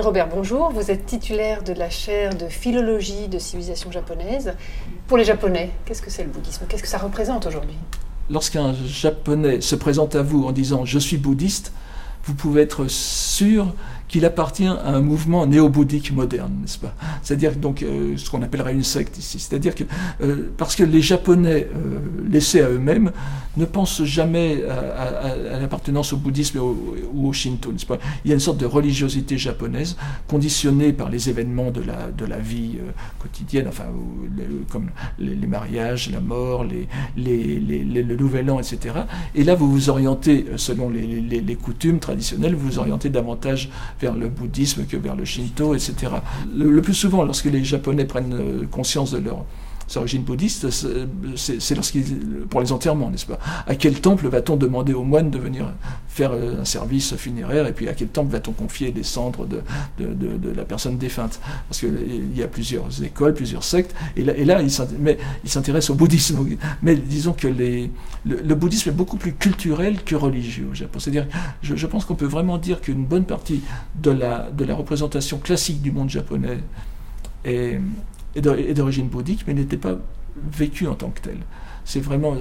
Robert, bonjour. Vous êtes titulaire de la chaire de philologie de civilisation japonaise. Pour les Japonais, qu'est-ce que c'est le bouddhisme? Qu'est-ce que ça représente aujourd'hui? Lorsqu'un Japonais se présente à vous en disant je suis bouddhiste, vous pouvez être sûr qu'il appartient à un mouvement néo-bouddhique moderne, n'est-ce pas? C'est-à-dire donc euh, ce qu'on appellerait une secte ici. C'est-à-dire que euh, parce que les Japonais euh, laissés à eux-mêmes ne pensent jamais à, l'appartenance au bouddhisme ou au, Shinto, n'est-ce pas? Il y a une sorte de religiosité japonaise conditionnée par les événements de la, de la vie quotidienne, enfin comme les, mariages, la mort, les, les, le nouvel an, etc. Et là, vous vous orientez selon les, coutumes traditionnelles, vous vous orientez davantage vers le bouddhisme que vers le shinto, etc. Le, plus souvent, lorsque les Japonais prennent euh, conscience de leur origines bouddhistes, c'est pour les enterrements, n'est-ce pas? À quel temple va-t-on demander aux moines de venir faire euh, un service funéraire et puis à quel temple va-t-on confier les cendres de, la personne défunte? Parce qu'il y a plusieurs écoles, plusieurs sectes, et là, ils s'intéressent au bouddhisme. Mais disons que le, bouddhisme est beaucoup plus culturel que religieux au Japon. C'est-à-dire, je, pense qu'on peut vraiment dire qu'une bonne partie de la représentation classique du monde japonais est, est d'origine bouddhique, mais n'était pas vécu en tant que tel. C'est vraiment,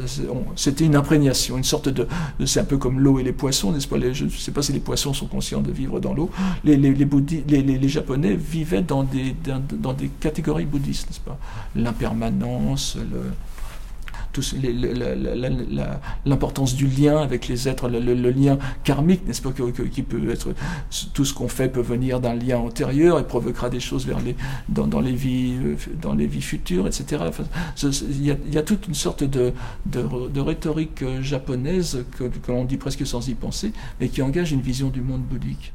c'était une imprégnation, une sorte de, c'est un peu comme l'eau et les poissons, n'est-ce pas? Je ne sais pas si les poissons sont conscients de vivre dans l'eau. Les, les, les, les, Japonais vivaient dans des, dans, dans des catégories bouddhistes, n'est-ce pas? L'impermanence, le, l'importance du lien avec les êtres, le, lien karmique, n'est-ce pas, qui peut être tout ce qu'on fait peut venir d'un lien antérieur et provoquera des choses vers les, dans, les vies, euh, dans les vies futures, etc. il, y a, toute une sorte de, de, rhétorique euh, japonaise que, que l'on dit presque sans y penser, mais qui engage une vision du monde bouddhique.